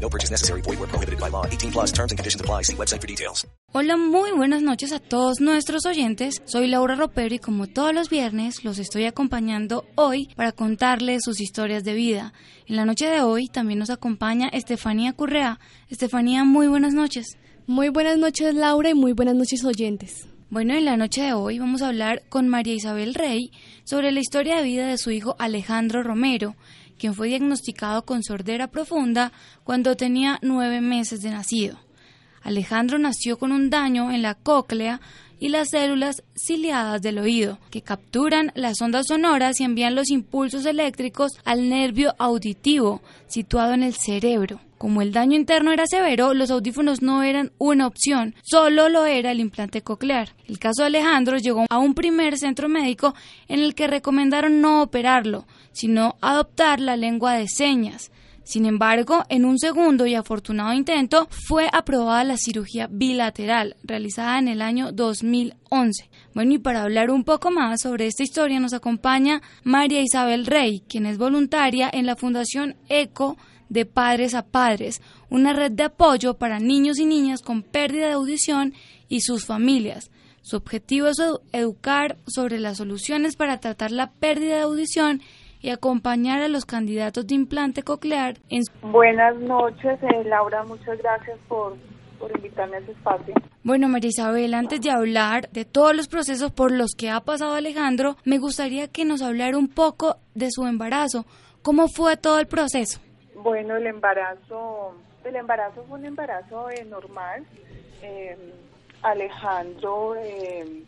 No purchase necessary. Void where prohibited by law. 18 plus terms and conditions apply. See website for details. Hola, muy buenas noches a todos nuestros oyentes. Soy Laura Ropero y como todos los viernes los estoy acompañando hoy para contarles sus historias de vida. En la noche de hoy también nos acompaña Estefanía Currea. Estefanía, muy buenas noches. Muy buenas noches Laura y muy buenas noches oyentes. Bueno, en la noche de hoy vamos a hablar con María Isabel Rey sobre la historia de vida de su hijo Alejandro Romero, quien fue diagnosticado con sordera profunda cuando tenía nueve meses de nacido. Alejandro nació con un daño en la cóclea y las células ciliadas del oído, que capturan las ondas sonoras y envían los impulsos eléctricos al nervio auditivo situado en el cerebro. Como el daño interno era severo, los audífonos no eran una opción, solo lo era el implante coclear. El caso de Alejandro llegó a un primer centro médico en el que recomendaron no operarlo, sino adoptar la lengua de señas. Sin embargo, en un segundo y afortunado intento fue aprobada la cirugía bilateral realizada en el año 2011. Bueno, y para hablar un poco más sobre esta historia nos acompaña María Isabel Rey, quien es voluntaria en la Fundación ECO de Padres a Padres, una red de apoyo para niños y niñas con pérdida de audición y sus familias. Su objetivo es educar sobre las soluciones para tratar la pérdida de audición y acompañar a los candidatos de implante coclear en Buenas noches, eh, Laura, muchas gracias por, por invitarme a ese espacio. Bueno, María Isabel, antes de hablar de todos los procesos por los que ha pasado Alejandro, me gustaría que nos hablara un poco de su embarazo. ¿Cómo fue todo el proceso? Bueno, el embarazo, el embarazo fue un embarazo eh, normal. Eh, Alejandro eh,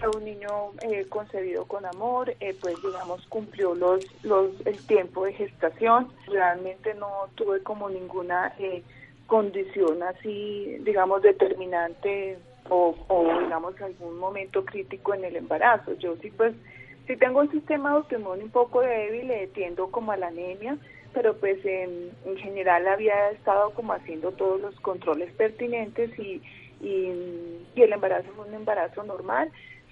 fue un niño eh, concebido con amor, eh, pues digamos cumplió los, los el tiempo de gestación. Realmente no tuve como ninguna eh, condición así, digamos, determinante o, digamos algún momento crítico en el embarazo. Yo sí pues sí tengo un sistema autoinmune un poco débil, eh, tiendo como a la anemia pero pues en, en, general había estado como haciendo todos los controles pertinentes y, y, y, el embarazo fue un embarazo normal.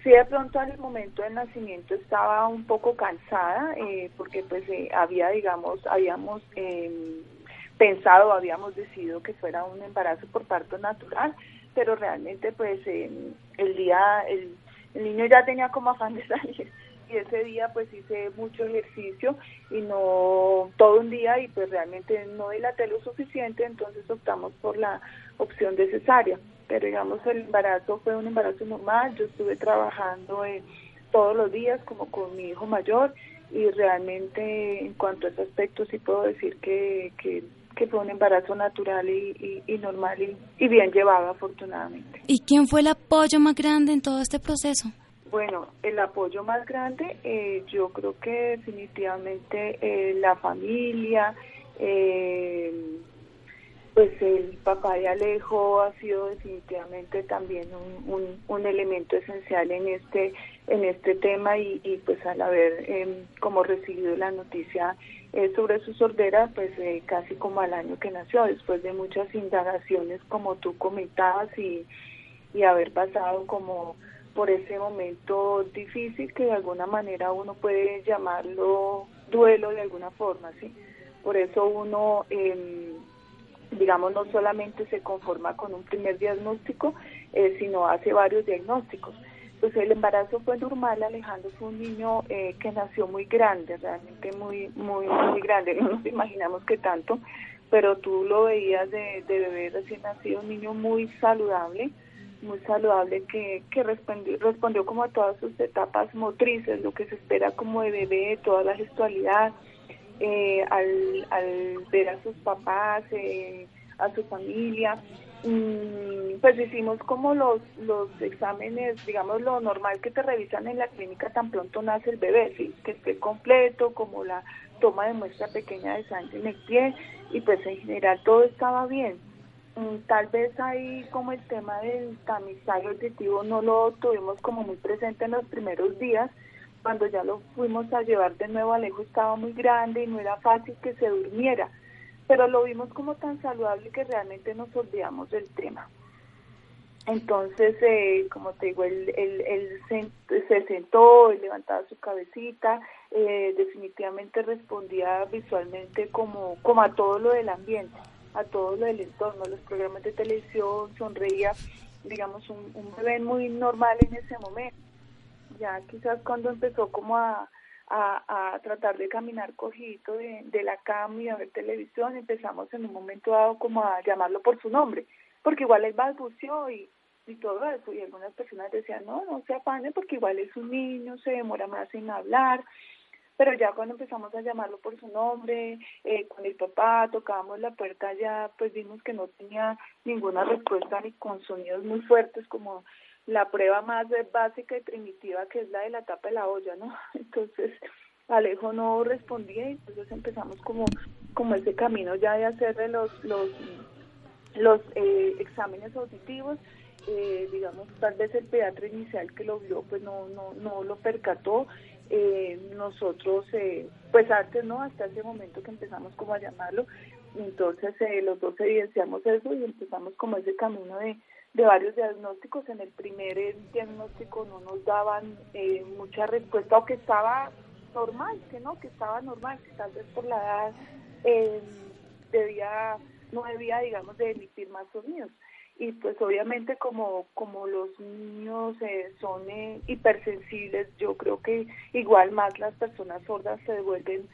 Sí, de pronto al momento del nacimiento estaba un poco cansada eh, porque pues eh, había, digamos, habíamos eh, pensado, habíamos decidido que fuera un embarazo por parto natural, pero realmente pues el día, el, el niño ya tenía como afán de salir y ese día pues hice mucho ejercicio y no todo un día y pues realmente no dilaté lo suficiente, entonces optamos por la opción de cesárea. Pero digamos el embarazo fue un embarazo normal, yo estuve trabajando eh, todos los días como con mi hijo mayor y realmente en cuanto a ese aspecto sí puedo decir que, que, que fue un embarazo natural y, y, y normal y, y bien llevado afortunadamente. ¿Y quién fue el apoyo más grande en todo este proceso? Bueno, el apoyo más grande, eh, yo creo que definitivamente eh, la familia, eh, pues el papá de Alejo ha sido definitivamente también un, elemento esencial en este en este tema y, y pues al haber eh, como recibido la noticia eh, sobre su sordera, pues eh, casi como al año que nació, después de muchas indagaciones como tú comentabas y, y haber pasado como por ese momento difícil que de alguna manera uno puede llamarlo duelo de alguna forma, ¿sí? Por eso uno, eh, digamos, no solamente se conforma con un primer diagnóstico, eh, sino hace varios diagnósticos. Pues el embarazo fue normal, Alejandro fue un niño eh, que nació muy grande, realmente muy, muy, muy grande, no nos imaginamos que tanto, pero tú lo veías de, de bebé recién nacido, un niño muy saludable, muy saludable que, que respondió, respondió como a todas sus etapas motrices, lo que se espera como de bebé, toda la gestualidad, eh, al, ver a sus papás, eh, a su familia. Mm, pues hicimos como los, los exámenes, digamos lo normal que te revisan en la clínica tan pronto nace el bebé, ¿sí? que esté completo, como la toma de muestra pequeña de sangre en el pie y pues en general todo estaba bien. Mm, tal vez ahí como el tema del tamizaje auditivo no lo tuvimos como muy presente en los primeros días, cuando ya lo fuimos a llevar de nuevo, Alejo estaba muy grande y no era fácil que se durmiera, pero lo vimos como tan saludable que realmente nos olvidamos del tema. Entonces, eh, como te digo, él, él, se, sentó, él levantaba su cabecita, eh, definitivamente respondía visualmente como, a todo lo del ambiente, a todo lo del entorno, los programas de televisión, sonreía, digamos, un, un bebé muy normal en ese momento ya quizás cuando empezó como a, a, tratar de caminar cogito de, de, la cama y a ver televisión, empezamos en un momento dado como a llamarlo por su nombre, porque igual él balbuceó y, y todo eso, y algunas personas decían, no, no se afane porque igual es un niño, se demora más en hablar, pero ya cuando empezamos a llamarlo por su nombre, eh, con el papá, tocábamos la puerta, ya pues vimos que no tenía ninguna respuesta ni con sonidos muy fuertes como la prueba más básica y primitiva que es la de la tapa de la olla, ¿no? Entonces Alejo no respondía y entonces empezamos como como ese camino ya de hacerle los los los eh, exámenes auditivos. Eh, digamos tal vez el pediatra inicial que lo vio pues no no no lo percató. Eh, nosotros eh, pues antes no hasta ese momento que empezamos como a llamarlo entonces eh, los dos evidenciamos eso y empezamos como ese camino de de varios diagnósticos. En el primer eh, diagnóstico no nos daban eh, mucha respuesta o que estaba normal, que no, que estaba normal, que tal vez por la edad eh, debía, no debía, digamos, de emitir más sonidos. Y pues obviamente como, como los niños eh, son hipersensibles, yo creo que igual más las personas sordas se devuelven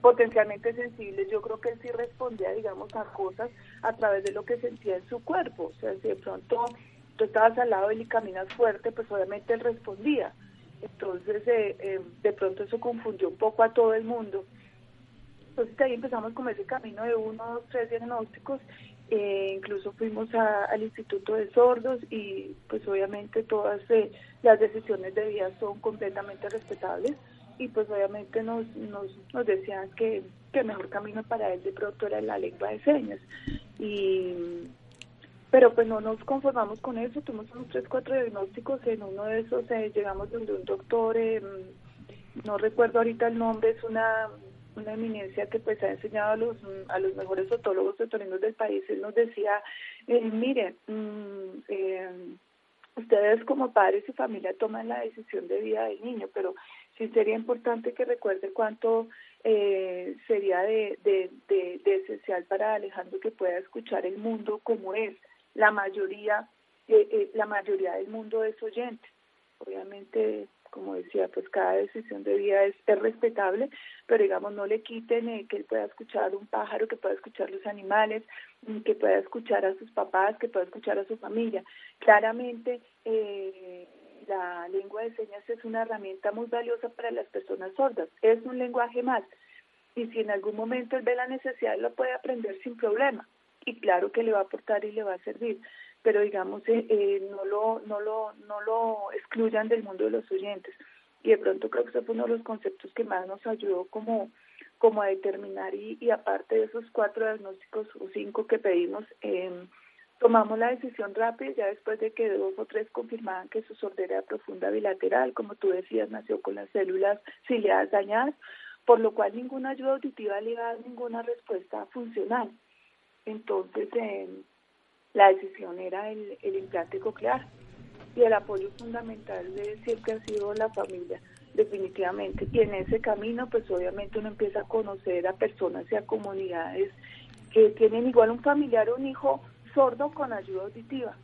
potencialmente sensibles, yo creo que él sí respondía, digamos, a cosas a través de lo que sentía en su cuerpo. O sea, si de pronto tú estabas al lado de él y caminas fuerte, pues obviamente él respondía. Entonces, eh, eh, de pronto eso confundió un poco a todo el mundo. Entonces ahí empezamos con ese camino de uno, dos, tres diagnósticos. Eh, incluso fuimos al Instituto de Sordos y pues obviamente todas las decisiones de vida son completamente respetables y pues obviamente nos, nos, nos decían que, el mejor camino para él de pronto era la lengua de señas. Y, pero pues no nos conformamos con eso, tuvimos unos tres, cuatro diagnósticos, en uno de esos eh, llegamos donde un doctor, eh, no recuerdo ahorita el nombre, es una, una eminencia que pues ha enseñado a los, a los mejores otólogos otorrinos del país, él nos decía, eh, mire, mm, eh, ustedes como padres y familia toman la decisión de vida del niño, pero sí sería importante que recuerde cuánto eh, sería de, de, de, esencial para Alejandro que pueda escuchar el mundo como es. La mayoría, eh, eh, la mayoría del mundo es oyente. Obviamente, como decía, pues cada decisión de vida es, es respetable, pero digamos no le quiten que él pueda escuchar un pájaro, que pueda escuchar los animales, que pueda escuchar a sus papás, que pueda escuchar a su familia. Claramente, eh, la lengua de señas es una herramienta muy valiosa para las personas sordas. Es un lenguaje más. Y si en algún momento él ve la necesidad, lo puede aprender sin problema. Y claro que le va a aportar y le va a servir. Pero digamos, eh, eh, no, lo, no, lo, no lo excluyan del mundo de los oyentes. Y de pronto creo que ese fue uno de los conceptos que más nos ayudó como, como a determinar. Y, y aparte de esos cuatro diagnósticos o cinco que pedimos, eh, Tomamos la decisión rápida ya después de que dos o tres confirmaban que su sordera profunda bilateral, como tú decías, nació con las células ciliadas dañadas, por lo cual ninguna ayuda auditiva le iba a dar ninguna respuesta funcional. Entonces, eh, la decisión era el, implante coclear y el apoyo fundamental de siempre ha sido la familia, definitivamente. Y en ese camino, pues obviamente uno empieza a conocer a personas y a comunidades que tienen igual un familiar o un hijo sordo con ayuda auditiva.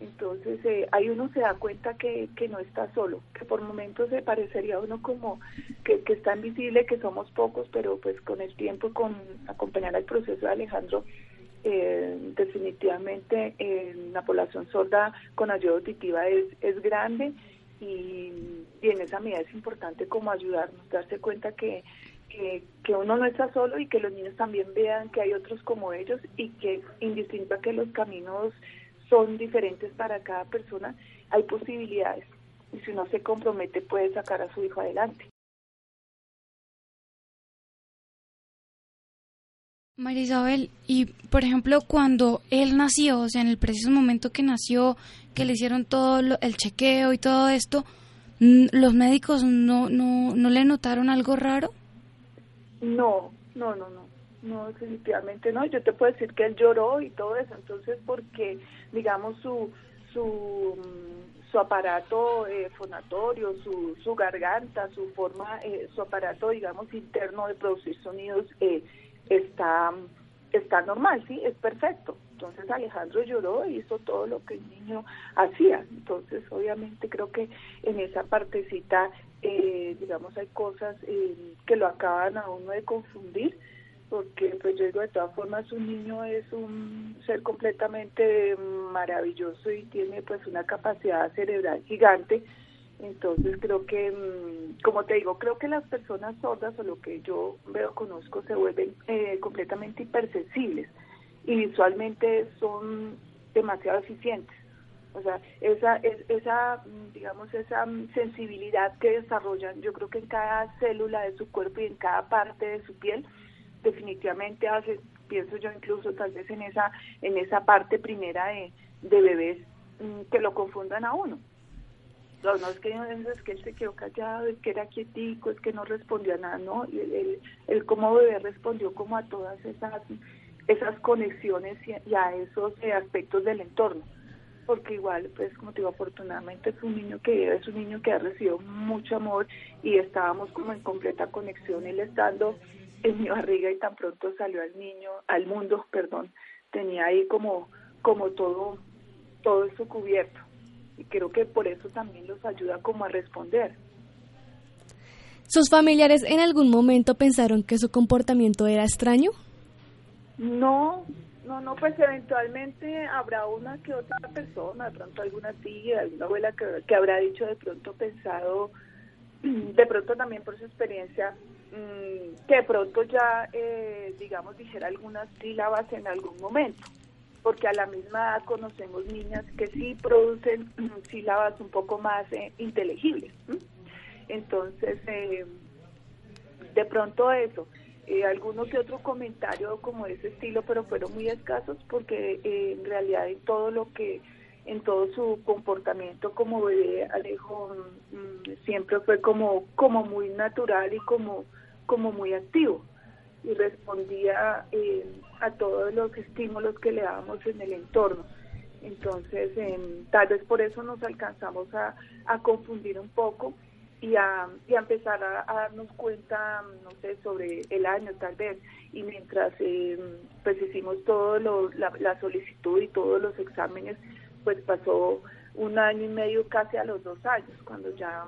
Entonces eh, ahí uno se da cuenta que, que no está solo, que por momentos se parecería a uno como que, que está invisible, que somos pocos, pero pues con el tiempo, con acompañar al proceso de Alejandro, Eh, definitivamente la población sorda con ayuda auditiva es, es grande y, y, en esa medida es importante como ayudarnos, darse cuenta que, que, que, uno no está solo y que los niños también vean que hay otros como ellos y que indistinto a que los caminos son diferentes para cada persona, hay posibilidades y si uno se compromete puede sacar a su hijo adelante. María Isabel, y por ejemplo, cuando él nació, o sea, en el preciso momento que nació, que le hicieron todo el chequeo y todo esto, ¿los médicos no, no, no le notaron algo raro? No, no, no, no, no, definitivamente no. Yo te puedo decir que él lloró y todo eso, entonces porque, digamos, su, su, su aparato eh, fonatorio, su, su garganta, su forma, eh, su aparato, digamos, interno de producir sonidos, eh, está, está normal, sí, es perfecto. Entonces Alejandro lloró y hizo todo lo que el niño hacía. Entonces, obviamente, creo que en esa partecita, eh, digamos, hay cosas eh, que lo acaban a uno de confundir, porque, pues yo digo, de todas formas, un niño es un ser completamente maravilloso y tiene, pues, una capacidad cerebral gigante entonces creo que, mm, como te digo, creo que las personas sordas o lo que yo veo, conozco, se vuelven eh, completamente hipersensibles y visualmente son demasiado eficientes. O sea, esa, esa, mm, digamos, esa mm, sensibilidad que desarrollan, yo creo que en cada célula de su cuerpo y en cada parte de su piel, definitivamente hace, pienso yo incluso tal vez en esa, en esa parte primera de, de bebés que lo confundan a uno. No, no es que, es que él se quedó callado, es que era quietico, es que no respondía a nada, ¿no? Y él, él, como bebé respondió como a todas esas, esas conexiones y, a esos eh, aspectos del entorno. Porque igual, pues como te digo, afortunadamente es un niño que es un niño que ha recibido mucho amor y estábamos como en completa conexión, él estando en mi barriga y tan pronto salió al niño, al mundo, perdón, tenía ahí como, como todo, todo eso cubierto y creo que por eso también los ayuda como a responder. ¿Sus familiares en algún momento pensaron que su comportamiento era extraño? No, no, no, pues eventualmente habrá una que otra persona, de pronto alguna tía, alguna abuela que, que habrá dicho de pronto pensado, de pronto también por su experiencia, mm, que de pronto ya, eh, digamos, dijera algunas sílabas en algún momento porque a la misma edad conocemos niñas que sí producen sílabas un poco más eh, inteligibles. Entonces, eh, de pronto eso, eh, alguno que otro comentario como ese estilo, pero fueron muy escasos porque eh, en realidad en todo lo que, en todo su comportamiento como bebé, Alejo mm, siempre fue como, como muy natural y como, como muy activo y respondía eh, a todos los estímulos que le dábamos en el entorno. Entonces, tal vez por eso nos alcanzamos a, confundir un poco y a, y a empezar a, darnos cuenta, no sé, sobre el año tal vez. Y mientras eh, pues hicimos todo lo, la, la solicitud y todos los exámenes, pues pasó un año y medio casi a los dos años, cuando ya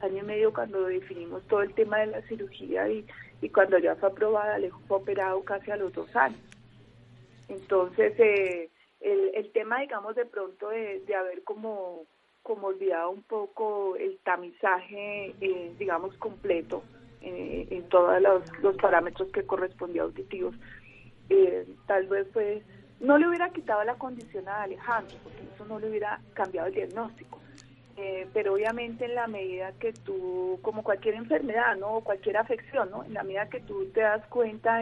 año y medio cuando definimos todo el tema de la cirugía y, y cuando ya fue aprobada, le fue operado casi a los dos años. Entonces, eh, el, el tema, digamos, de pronto de, de haber como, como olvidado un poco el tamizaje, eh, digamos, completo eh, en todos los, parámetros que correspondía auditivos, tal vez pues no le hubiera quitado la condición a Alejandro, porque eso no le hubiera cambiado el diagnóstico eh, pero obviamente en la medida que tú, como cualquier enfermedad, ¿no? O cualquier afección, ¿no? En la medida que tú te das cuenta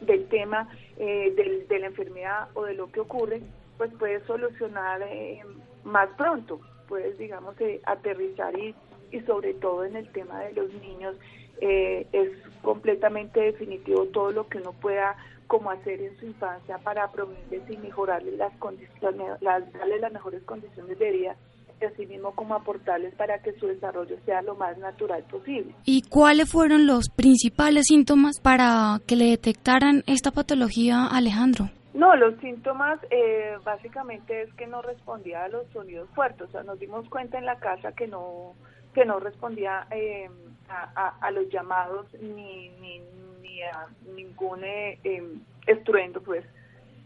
del tema eh, de la enfermedad o de lo que ocurre, pues puedes solucionar eh, más pronto, puedes, digamos, aterrizar y, y sobre todo en el tema de los niños, es completamente definitivo todo lo que uno pueda como hacer en su infancia para promoverles y mejorarle las condiciones, darle las mejores condiciones de vida y así mismo como aportarles para que su desarrollo sea lo más natural posible. ¿Y cuáles fueron los principales síntomas para que le detectaran esta patología Alejandro? No, los síntomas eh, básicamente es que no respondía a los sonidos fuertes, o sea, nos dimos cuenta en la casa que no que no respondía eh, a, los llamados ni, ni, ni a ningún eh, estruendo, pues.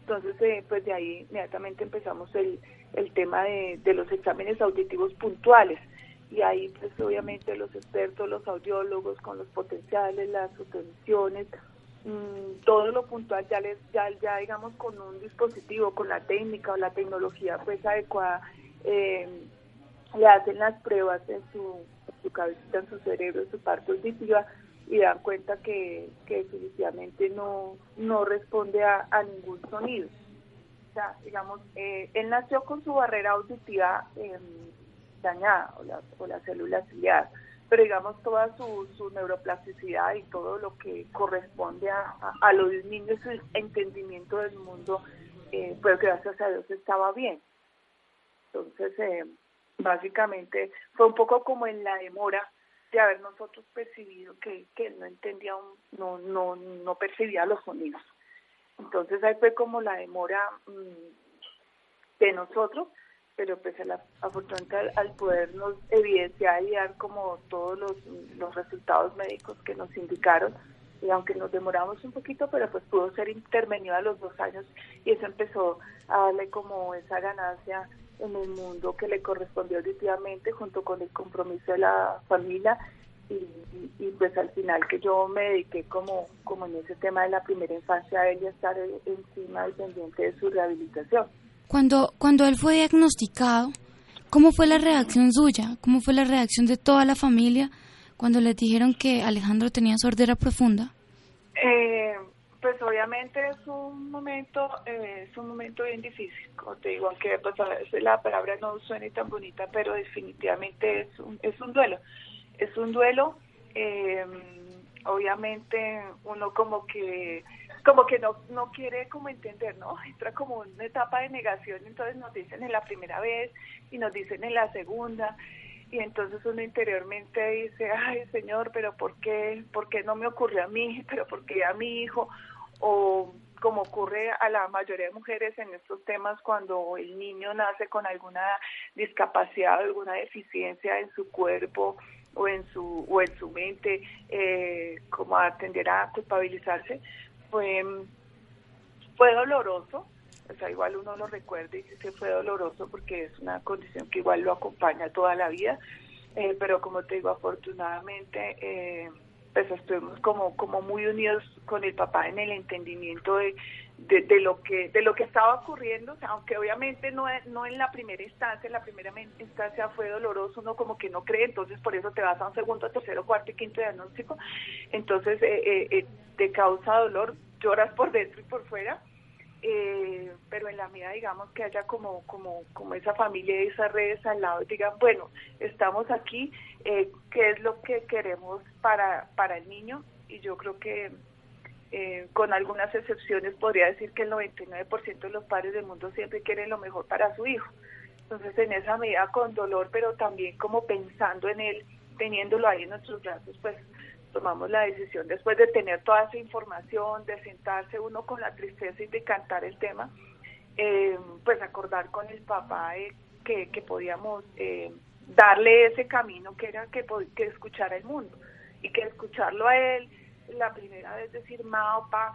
Entonces, eh, pues de ahí inmediatamente empezamos el, el tema de, los exámenes auditivos puntuales. Y ahí pues obviamente los expertos, los audiólogos con los potenciales, las subvenciones, mm, todo lo puntual ya les ya, digamos con un dispositivo, con la técnica o la tecnología pues adecuada eh, le hacen las pruebas en su, su cabecita, en su cerebro, en su parte auditiva y dan cuenta que, que definitivamente no, no responde a, ningún sonido. O sea, digamos, eh, él nació con su barrera auditiva eh, dañada o, la, o las células ciliadas, pero digamos toda su, su neuroplasticidad y todo lo que corresponde a, a, a lo de un niño, su entendimiento del mundo, eh, pues gracias a Dios estaba bien. Entonces, eh, básicamente fue un poco como en la demora de haber nosotros percibido que, que no entendía, un, no, no, no percibía los sonidos. Entonces ahí fue como la demora mmm, de nosotros, pero pues el, afortunadamente al, al, podernos evidenciar y dar como todos los, los resultados médicos que nos indicaron, y aunque nos demoramos un poquito, pero pues pudo ser intervenido a los dos años y eso empezó a darle como esa ganancia en el mundo que le correspondió auditivamente junto con el compromiso de la familia y, pues al final que yo me dediqué como, como en ese tema de la primera infancia a él y estar encima y pendiente de su rehabilitación. Cuando, cuando él fue diagnosticado, ¿cómo fue la reacción suya? ¿Cómo fue la reacción de toda la familia cuando le dijeron que Alejandro tenía sordera profunda? Eh, pues obviamente es un momento eh, es un momento bien difícil como te digo aunque pues a veces la palabra no suene tan bonita pero definitivamente es un es un duelo es un duelo eh, obviamente uno como que como que no no quiere como entender no entra como una etapa de negación entonces nos dicen en la primera vez y nos dicen en la segunda y entonces uno interiormente dice, ay señor, pero ¿por qué? ¿Por qué no me ocurrió a mí? ¿Pero por qué a mi hijo? O como ocurre a la mayoría de mujeres en estos temas cuando el niño nace con alguna discapacidad o alguna deficiencia en su cuerpo o en su o en su mente, eh, como a tender a culpabilizarse, fue, fue doloroso, o sea, igual uno lo recuerda y dice que fue doloroso porque es una condición que igual lo acompaña toda la vida, eh, pero como te digo, afortunadamente, eh, pues estuvimos como, como muy unidos con el papá en el entendimiento de, de, de, lo que de lo que estaba ocurriendo, o sea, aunque obviamente no, no en la primera instancia, en la primera instancia fue doloroso, uno como que no cree, entonces por eso te vas a un segundo, tercero, cuarto y quinto diagnóstico, entonces eh, eh, eh, te causa dolor, lloras por dentro y por fuera, eh, pero en la medida digamos que haya como como como esa familia y esas redes al lado digan bueno estamos aquí eh, qué es lo que queremos para para el niño y yo creo que eh, con algunas excepciones podría decir que el 99% de los padres del mundo siempre quieren lo mejor para su hijo. Entonces en esa medida con dolor pero también como pensando en él teniéndolo ahí en nuestros brazos pues tomamos la decisión después de tener toda esa información, de sentarse uno con la tristeza y de cantar el tema, eh, pues acordar con el papá eh, que, que, podíamos eh, darle ese camino que era que, que escuchara el mundo y que escucharlo a él la primera vez decir, ma, pa,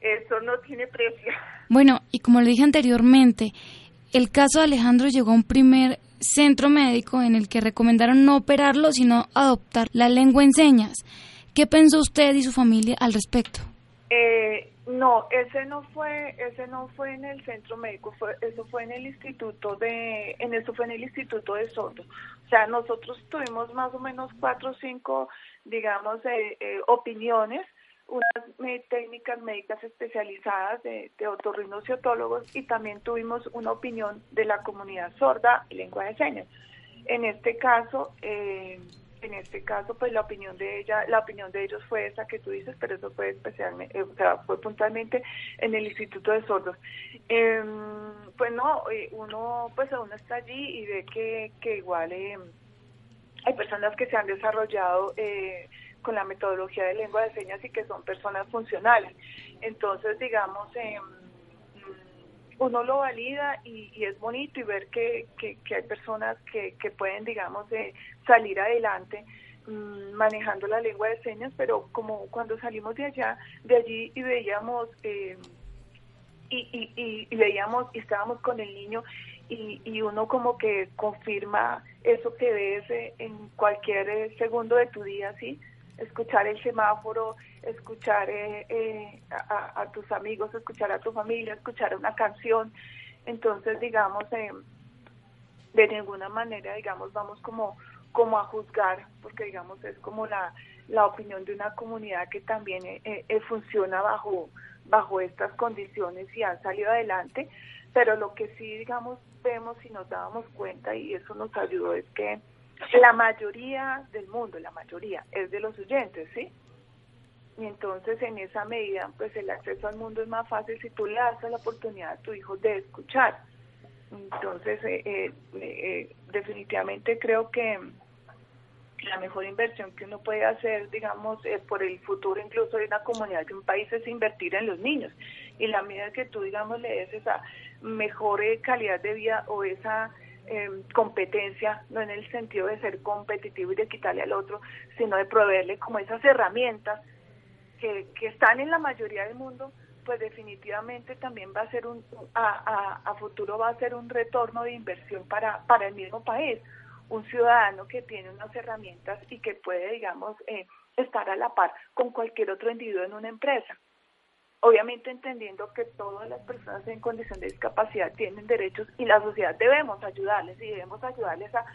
eso no tiene precio. Bueno, y como le dije anteriormente, el caso de Alejandro llegó a un primer centro médico en el que recomendaron no operarlo, sino adoptar la lengua en señas. ¿Qué pensó usted y su familia al respecto? Eh, no, ese no fue, ese no fue en el centro médico, fue, eso fue en el instituto de, en eso fue en el instituto de sordos. O sea, nosotros tuvimos más o menos cuatro o cinco, digamos, eh, eh, opiniones, unas técnicas médicas especializadas de, de otorrinociotólogos y también tuvimos una opinión de la comunidad sorda y lengua de señas. En este caso, eh, en este caso pues la opinión de ella la opinión de ellos fue esa que tú dices pero eso fue especialmente eh, o sea fue puntualmente en el instituto de sordos. Eh, pues no eh, uno pues uno está allí y ve que, que igual eh, hay personas que se han desarrollado con la metodología de lengua de señas y que son personas funcionales. Entonces digamos eh, uno lo valida y, es bonito y ver que, hay personas que, pueden, digamos, eh, salir adelante mmm, manejando la lengua de señas, pero como cuando salimos de allá, de allí y veíamos eh, y, y, y, veíamos y estábamos con el niño y, y uno como que confirma eso que ves eh, en cualquier eh, segundo de tu día, ¿sí? Escuchar el semáforo, escuchar eh, a, a, tus amigos, escuchar a tu familia, escuchar una canción. Entonces, digamos, de ninguna manera, digamos, vamos como, como a juzgar, porque, digamos, es como la, la opinión de una comunidad que también funciona bajo bajo estas condiciones y han salido adelante, pero lo que sí, digamos, vemos y nos dábamos cuenta y eso nos ayudó es que la mayoría del mundo, la mayoría, es de los oyentes, ¿sí? Y entonces en esa medida, pues el acceso al mundo es más fácil si tú le das la oportunidad a tu hijo de escuchar. Entonces, eh, eh, eh, definitivamente creo que la mejor inversión que uno puede hacer, digamos, eh, por el futuro incluso de una comunidad, de un país, es invertir en los niños. Y la medida que tú, digamos, le des esa mejor calidad de vida o esa eh, competencia, no en el sentido de ser competitivo y de quitarle al otro, sino de proveerle como esas herramientas que, que están en la mayoría del mundo, pues definitivamente también va a ser un, a, a, a futuro va a ser un retorno de inversión para, para el mismo país un ciudadano que tiene unas herramientas y que puede, digamos, eh, estar a la par con cualquier otro individuo en una empresa. Obviamente entendiendo que todas las personas en condición de discapacidad tienen derechos y la sociedad debemos ayudarles y debemos ayudarles a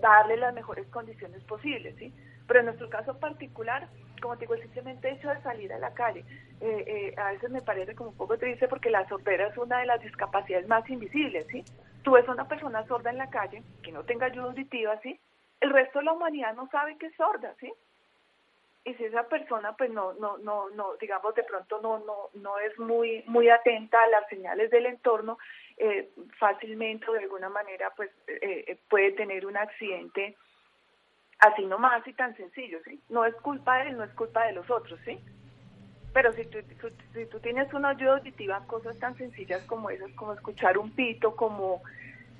darle las mejores condiciones posibles, ¿sí? Pero en nuestro caso particular, como te digo, el simplemente hecho de salir a la calle, eh, eh, a veces me parece como un poco triste porque la sordera es una de las discapacidades más invisibles, ¿sí? tú ves a una persona sorda en la calle que no tenga ayuda auditiva, ¿sí? El resto de la humanidad no sabe que es sorda, ¿sí? Y si esa persona, pues no, no, no, no, digamos de pronto no, no, no es muy, muy atenta a las señales del entorno, eh, fácilmente o de alguna manera, pues eh, eh, puede tener un accidente así nomás y tan sencillo, ¿sí? No es culpa de él, no es culpa de los otros, ¿sí? Pero si tú, si tú tienes una ayuda auditiva, cosas tan sencillas como esas, como escuchar un pito, como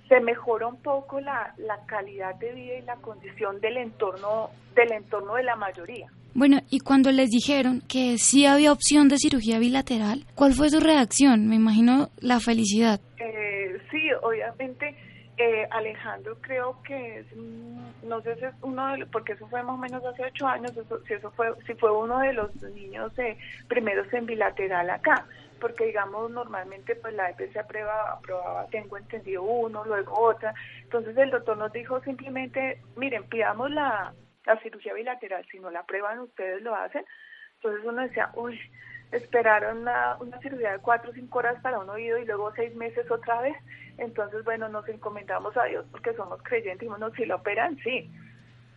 se mejora un poco la, la calidad de vida y la condición del entorno, del entorno de la mayoría. Bueno, y cuando les dijeron que sí había opción de cirugía bilateral, ¿cuál fue su reacción? Me imagino la felicidad. Eh, sí, obviamente eh, Alejandro creo que es, no sé si es uno de porque eso fue más o menos hace ocho años, si eso fue, si fue uno de los niños eh, primeros en bilateral acá, porque digamos normalmente pues la EPC aprobaba, aprobaba, tengo entendido uno, luego otra, entonces el doctor nos dijo simplemente, miren, pidamos la, la cirugía bilateral, si no la aprueban ustedes lo hacen, entonces uno decía, uy, esperaron una, una cirugía de cuatro o cinco horas para un oído y luego seis meses otra vez. Entonces, bueno, nos encomendamos a Dios porque somos creyentes y bueno, si lo operan, sí.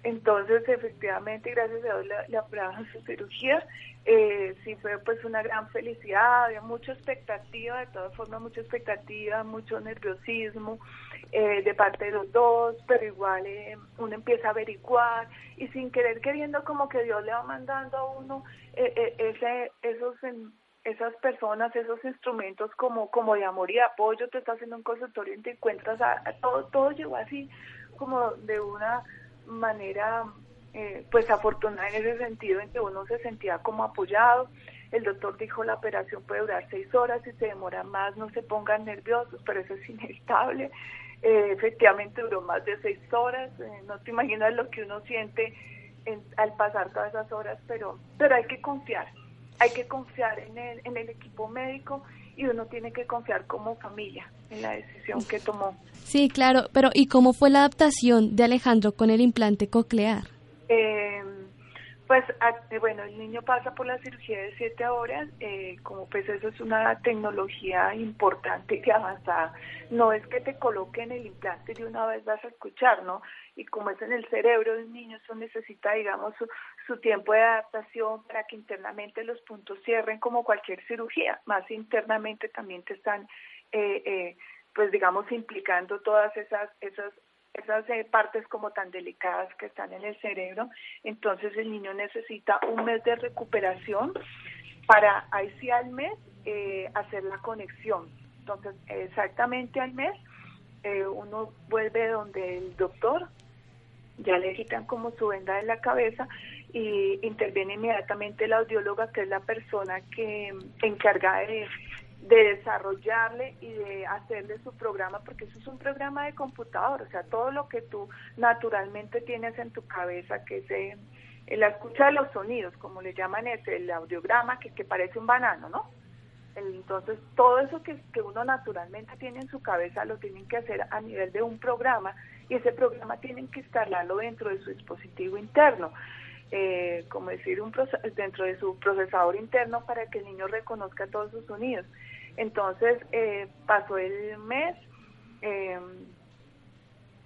Entonces, efectivamente, gracias a Dios le, le su cirugía. Eh, sí fue pues una gran felicidad, había mucha expectativa, de todas formas mucha expectativa, mucho nerviosismo eh, de parte de los dos, pero igual eh, uno empieza a averiguar y sin querer queriendo como que Dios le va mandando a uno eh, eh, ese, esos esas personas, esos instrumentos como como de amor y apoyo, te estás haciendo un consultorio y te encuentras a, todo todo llegó así como de una manera eh, pues afortunada en ese sentido en que uno se sentía como apoyado. El doctor dijo la operación puede durar seis horas, si se demora más no se pongan nerviosos, pero eso es inevitable. Eh, efectivamente duró más de seis horas, eh, no te imaginas lo que uno siente al pasar todas esas horas, pero, pero hay que confiar, hay que confiar en el, en el equipo médico y uno tiene que confiar como familia en la decisión que tomó. Sí, claro, pero ¿y cómo fue la adaptación de Alejandro con el implante coclear? Eh, pues eh, bueno, el niño pasa por la cirugía de siete horas, eh, como pues eso es una tecnología importante y avanzada. No es que te coloquen el implante y una vez vas a escuchar, ¿no? Y como es en el cerebro del niño, eso necesita, digamos, su, su tiempo de adaptación para que internamente los puntos cierren como cualquier cirugía. Más internamente también te están, eh, eh, pues digamos, implicando todas esas, esas esas eh, partes como tan delicadas que están en el cerebro. Entonces el niño necesita un mes de recuperación para ahí sí al mes eh, hacer la conexión. Entonces exactamente al mes eh, uno vuelve donde el doctor, ya le quitan como su venda de la cabeza y interviene inmediatamente la audióloga que es la persona que encarga de de desarrollarle y de hacerle su programa, porque eso es un programa de computador, o sea, todo lo que tú naturalmente tienes en tu cabeza, que es eh, la escucha de los sonidos, como le llaman ese, el audiograma, que, que parece un banano, ¿no? Entonces, todo eso que, que uno naturalmente tiene en su cabeza lo tienen que hacer a nivel de un programa y ese programa tienen que instalarlo dentro de su dispositivo interno. Eh, como decir, un dentro de su procesador interno para que el niño reconozca todos sus sonidos. Entonces, eh, pasó el mes, eh,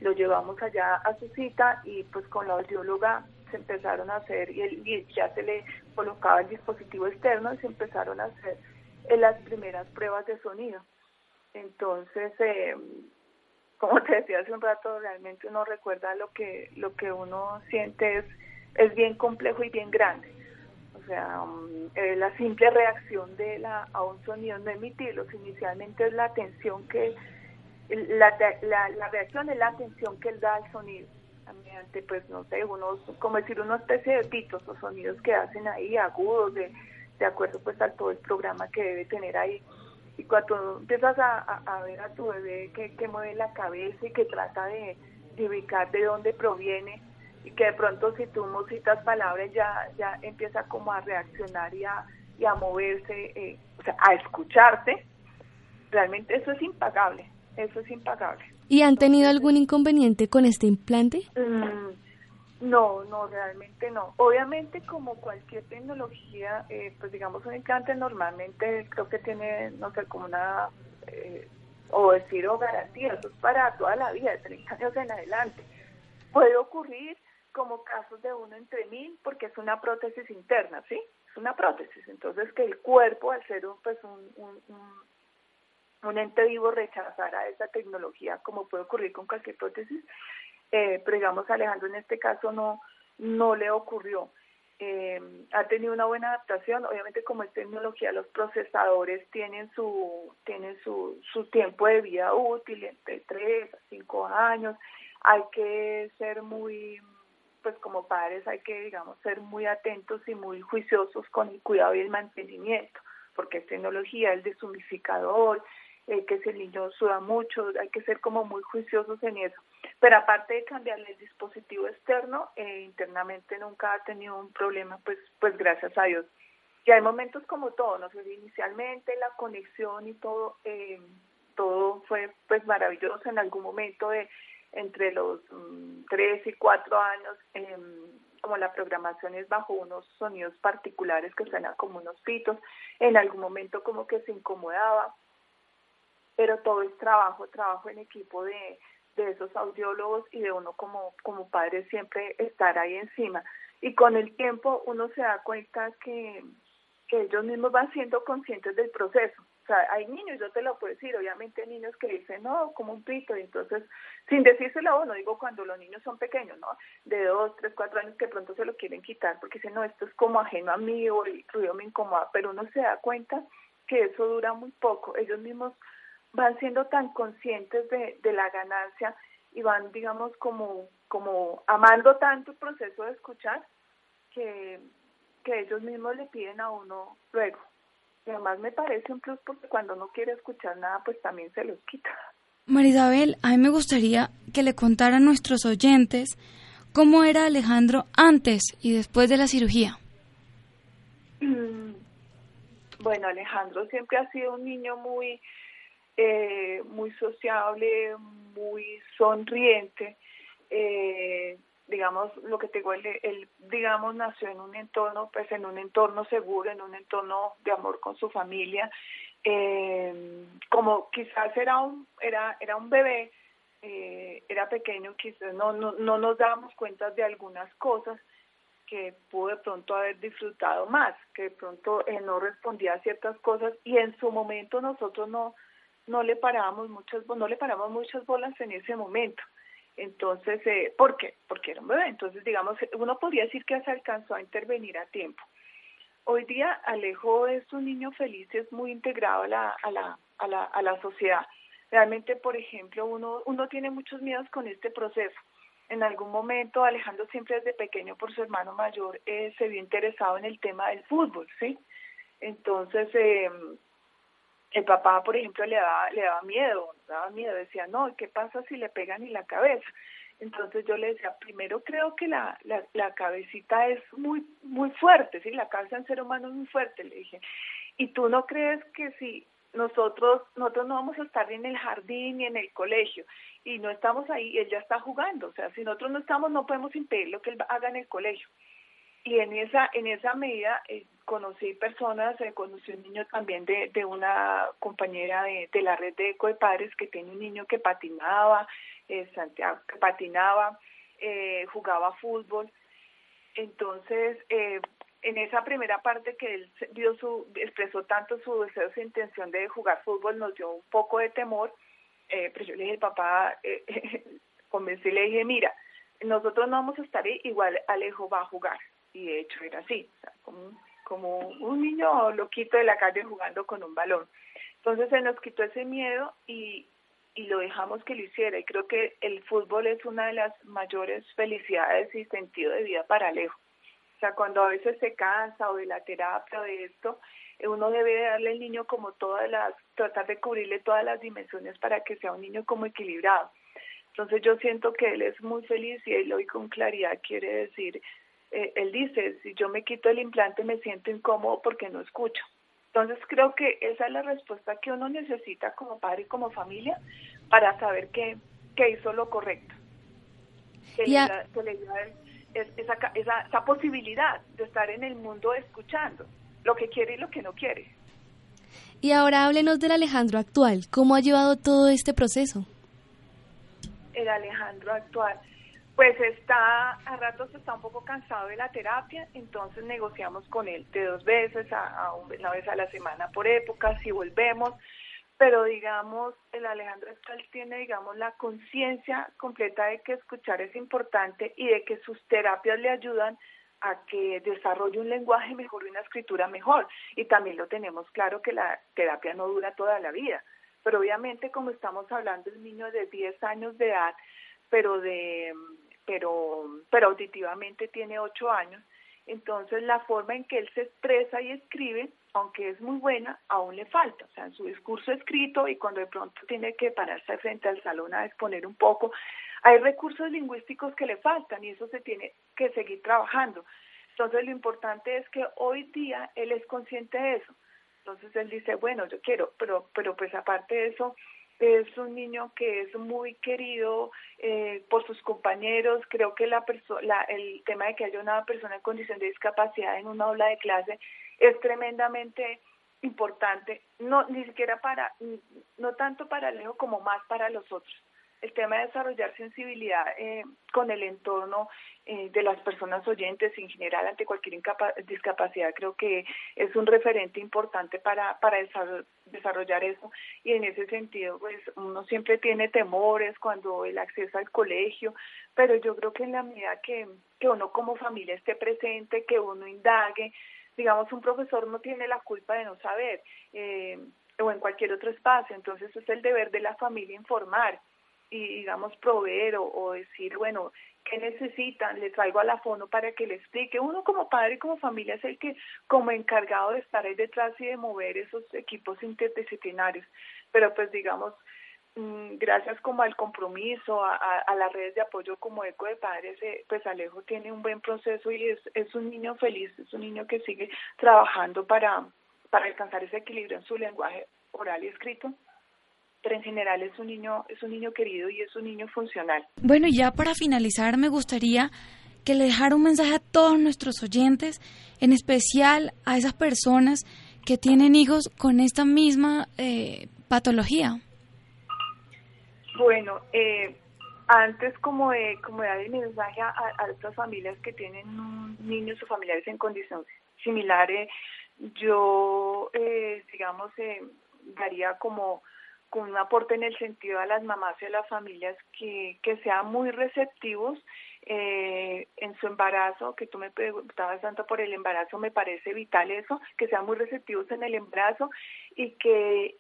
lo llevamos allá a su cita y pues con la audióloga se empezaron a hacer, y, y ya se le colocaba el dispositivo externo y se empezaron a hacer en las primeras pruebas de sonido. Entonces, eh, como te decía hace un rato, realmente uno recuerda lo que lo que uno siente es es bien complejo y bien grande. O sea, um, eh, la simple reacción de la a un sonido no emitirlos inicialmente es la atención que la, la, la reacción es la atención que él da al sonido mediante pues no sé unos como decir una especie de pitos o sonidos que hacen ahí agudos de de acuerdo pues a todo el programa que debe tener ahí. Y cuando empiezas a, a, ver a tu bebé que, que, mueve la cabeza y que trata de, ubicar de dónde proviene y que de pronto si tú musitas palabras ya, ya empieza como a reaccionar y a, y a moverse, eh, o sea, a escucharte, realmente eso es impagable, eso es impagable. ¿Y han tenido algún inconveniente con este implante? Mm, no, no, realmente no. Obviamente, como cualquier tecnología, eh, pues digamos un implante normalmente creo que tiene, no sé, como una, eh, o decir, o garantía, eso es para toda la vida, de 30 años en adelante. Puede ocurrir como casos de uno entre mil, porque es una prótesis interna, ¿sí? Es una prótesis. Entonces, que el cuerpo, al ser un, pues un, un, un ente vivo, rechazara esa tecnología, como puede ocurrir con cualquier prótesis, eh, pero digamos Alejandro en este caso no, no le ocurrió. Eh, ha tenido una buena adaptación, obviamente como es tecnología, los procesadores tienen su, tienen su, su tiempo de vida útil entre 3 a 5 años, hay que ser muy, pues como padres hay que, digamos, ser muy atentos y muy juiciosos con el cuidado y el mantenimiento, porque es tecnología, el deshumificador, eh, que si el niño suda mucho, hay que ser como muy juiciosos en eso. Pero aparte de cambiarle el dispositivo externo, eh, internamente nunca ha tenido un problema, pues, pues gracias a Dios. Y hay momentos como todo, no sé, inicialmente la conexión y todo, eh, todo fue pues maravilloso en algún momento de entre los mm, tres y cuatro años, eh, como la programación es bajo unos sonidos particulares que suenan como unos pitos, en algún momento como que se incomodaba, pero todo es trabajo, trabajo en equipo de, de esos audiólogos y de uno como, como padre siempre estar ahí encima. Y con el tiempo uno se da cuenta que, que ellos mismos van siendo conscientes del proceso. O sea, hay niños, yo te lo puedo decir, obviamente hay niños que dicen, no, como un pito, y entonces, sin decírselo a uno, digo cuando los niños son pequeños, ¿no? De dos, tres, cuatro años que pronto se lo quieren quitar porque dicen, no, esto es como ajeno a mí o el ruido me incomoda, pero uno se da cuenta que eso dura muy poco. Ellos mismos van siendo tan conscientes de, de la ganancia y van, digamos, como, como amando tanto el proceso de escuchar que, que ellos mismos le piden a uno luego. Y además me parece un plus porque cuando uno quiere escuchar nada, pues también se los quita. Marisabel, a mí me gustaría que le contara a nuestros oyentes cómo era Alejandro antes y después de la cirugía. Mm, bueno, Alejandro siempre ha sido un niño muy eh, muy sociable, muy sonriente. Eh, digamos, lo que te digo, él, digamos, nació en un entorno, pues en un entorno seguro, en un entorno de amor con su familia. Eh, como quizás era un, era, era un bebé, eh, era pequeño, quizás no, no, no nos dábamos cuenta de algunas cosas que pudo de pronto haber disfrutado más, que de pronto él no respondía a ciertas cosas y en su momento nosotros no, no le parábamos muchas no le paramos muchas bolas en ese momento. Entonces eh, ¿por qué? porque era un bebé. Entonces digamos uno podría decir que se alcanzó a intervenir a tiempo. Hoy día Alejo es un niño feliz es muy integrado a la a la a la, a la sociedad. Realmente por ejemplo uno uno tiene muchos miedos con este proceso. En algún momento Alejandro siempre desde pequeño por su hermano mayor eh, se vio interesado en el tema del fútbol sí entonces eh, el papá, por ejemplo, le daba, le daba miedo, daba miedo, decía, no, ¿qué pasa si le pegan en la cabeza? Entonces yo le decía, primero creo que la, la, la cabecita es muy, muy fuerte, ¿sí? La cabeza del ser humano es muy fuerte, le dije. ¿Y tú no crees que si nosotros, nosotros no vamos a estar en el jardín ni en el colegio y no estamos ahí, él ya está jugando, o sea, si nosotros no estamos no podemos impedir lo que él haga en el colegio y en esa en esa medida eh, conocí personas eh, conocí un niño también de, de una compañera de, de la red de eco de padres que tiene un niño que patinaba eh, Santiago que patinaba eh, jugaba fútbol. Entonces eh, en esa primera parte que él dio su expresó tanto su deseo su intención de jugar fútbol nos dio un poco de temor eh, pero yo le dije papá convencí le dije mira nosotros no vamos a estar ahí igual Alejo va a jugar y de hecho era así, o sea, como, como un niño loquito de la calle jugando con un balón. Entonces se nos quitó ese miedo y, y lo dejamos que lo hiciera. Y creo que el fútbol es una de las mayores felicidades y sentido de vida para Alejo. O sea, cuando a veces se cansa o de la terapia o de esto, uno debe darle al niño como todas las, tratar de cubrirle todas las dimensiones para que sea un niño como equilibrado. Entonces yo siento que él es muy feliz y él hoy con claridad quiere decir, eh, él dice, si yo me quito el implante me siento incómodo porque no escucho. Entonces creo que esa es la respuesta que uno necesita como padre y como familia para saber que, que hizo lo correcto. Que Ya. le, que le es- esa, esa, esa posibilidad de estar en el mundo escuchando lo que quiere y lo que no quiere. Y ahora háblenos del Alejandro actual. ¿Cómo ha llevado todo este proceso? el Alejandro actual. Pues está, a ratos está un poco cansado de la terapia, entonces negociamos con él de dos veces, a, una vez a la semana por época, si volvemos, pero digamos, el Alejandro actual tiene, digamos, la conciencia completa de que escuchar es importante y de que sus terapias le ayudan a que desarrolle un lenguaje mejor y una escritura mejor. Y también lo tenemos claro que la terapia no dura toda la vida, pero obviamente como estamos hablando de niño de 10 años de edad, pero de pero pero auditivamente tiene 8 años, entonces la forma en que él se expresa y escribe, aunque es muy buena, aún le falta, o sea, en su discurso escrito y cuando de pronto tiene que pararse frente al salón a exponer un poco, hay recursos lingüísticos que le faltan y eso se tiene que seguir trabajando. Entonces lo importante es que hoy día él es consciente de eso. Entonces él dice, bueno, yo quiero, pero pero pues aparte de eso, es un niño que es muy querido eh, por sus compañeros. Creo que la la, el tema de que haya una persona en condición de discapacidad en una aula de clase es tremendamente importante, no ni siquiera para, no tanto para Leo como más para los otros. El tema de desarrollar sensibilidad eh, con el entorno eh, de las personas oyentes en general ante cualquier discapacidad creo que es un referente importante para, para desarrollar eso. Y en ese sentido pues uno siempre tiene temores cuando el acceso al colegio pero yo creo que en la medida que, uno como familia esté presente que uno indague digamos un profesor no tiene la culpa de no saber eh, o en cualquier otro espacio. Entonces es el deber de la familia informar y digamos proveer o, decir bueno qué necesitan le traigo a la fono para que le explique uno como padre y como familia es el que como encargado de estar ahí detrás y de mover esos equipos interdisciplinarios. Pero pues digamos mmm, gracias como al compromiso a, a, a, las redes de apoyo como eco de padres eh, pues Alejo tiene un buen proceso y es, es un niño feliz es un niño que sigue trabajando para para alcanzar ese equilibrio en su lenguaje oral y escrito pero en general es un niño es un niño querido y es un niño funcional. Bueno, y ya para finalizar me gustaría que le dejara un mensaje a todos nuestros oyentes, en especial a esas personas que tienen hijos con esta misma eh, patología. Bueno, eh, antes como de como de dar el mensaje a, a estas familias que tienen niños o familiares en condiciones similares, yo eh, digamos daría como con un aporte en el sentido a las mamás y a las familias que, que sean muy receptivos eh, en su embarazo, que tú me preguntabas tanto por el embarazo, me parece vital eso, que sean muy receptivos en el embarazo y que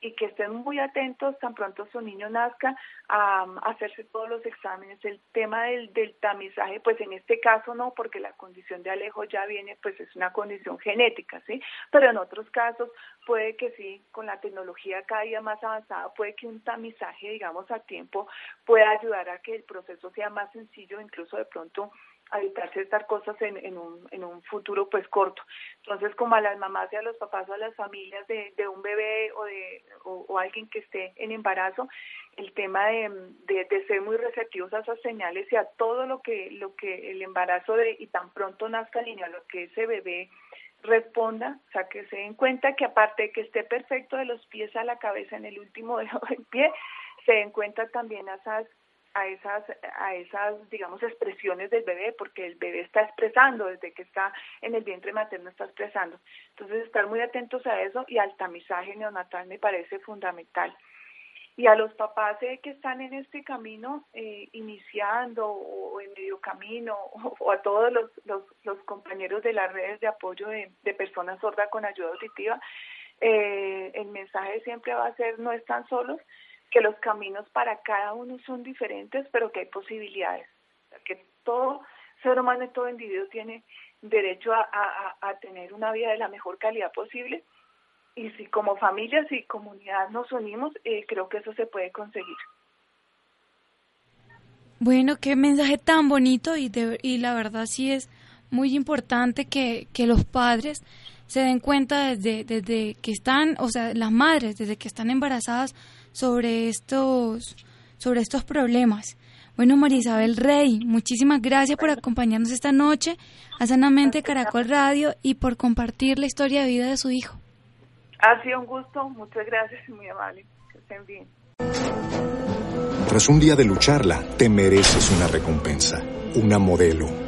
y que estén muy atentos tan pronto su niño nazca a, hacerse todos los exámenes. El tema del, del tamizaje, pues en este caso no, porque la condición de Alejo ya viene, pues es una condición genética, ¿sí? Pero en otros casos puede que sí, con la tecnología cada día más avanzada, puede que un tamizaje, digamos, a tiempo pueda ayudar a que el proceso sea más sencillo, incluso de pronto a ciertas cosas en, en, un, en un futuro pues corto. Entonces, como a las mamás y a los papás o a las familias de, de un bebé o de o, alguien que esté en embarazo, el tema de, de, ser muy receptivos a esas señales y a todo lo que lo que el embarazo de y tan pronto nazca el niño, a lo que ese bebé responda, o sea, que se den cuenta que aparte de que esté perfecto de los pies a la cabeza en el último dedo del pie, se den cuenta también a esas a esas, a esas, digamos, expresiones del bebé, porque el bebé está expresando, desde que está en el vientre materno está expresando. Entonces, estar muy atentos a eso y al tamizaje neonatal me parece fundamental. Y a los papás eh, que están en este camino, eh, iniciando o, en medio camino, o, a todos los, los, los, compañeros de las redes de apoyo de, de personas sordas con ayuda auditiva, eh, el mensaje siempre va a ser no están solos, que los caminos para cada uno son diferentes, pero que hay posibilidades, que todo ser humano y todo individuo tiene derecho a, a, tener una vida de la mejor calidad posible y si como familias y comunidad nos unimos, eh, creo que eso se puede conseguir. Bueno, qué mensaje tan bonito y, y la verdad sí es muy importante que, que los padres se den cuenta desde, desde que están, o sea, las madres, desde que están embarazadas, sobre estos, sobre estos problemas. Bueno, María Isabel Rey, muchísimas gracias por acompañarnos esta noche a Sanamente Caracol Radio y por compartir la historia de vida de su hijo. Ha sido un gusto, muchas gracias y muy amable. Que estén bien. Tras un día de lucharla, te mereces una recompensa, una modelo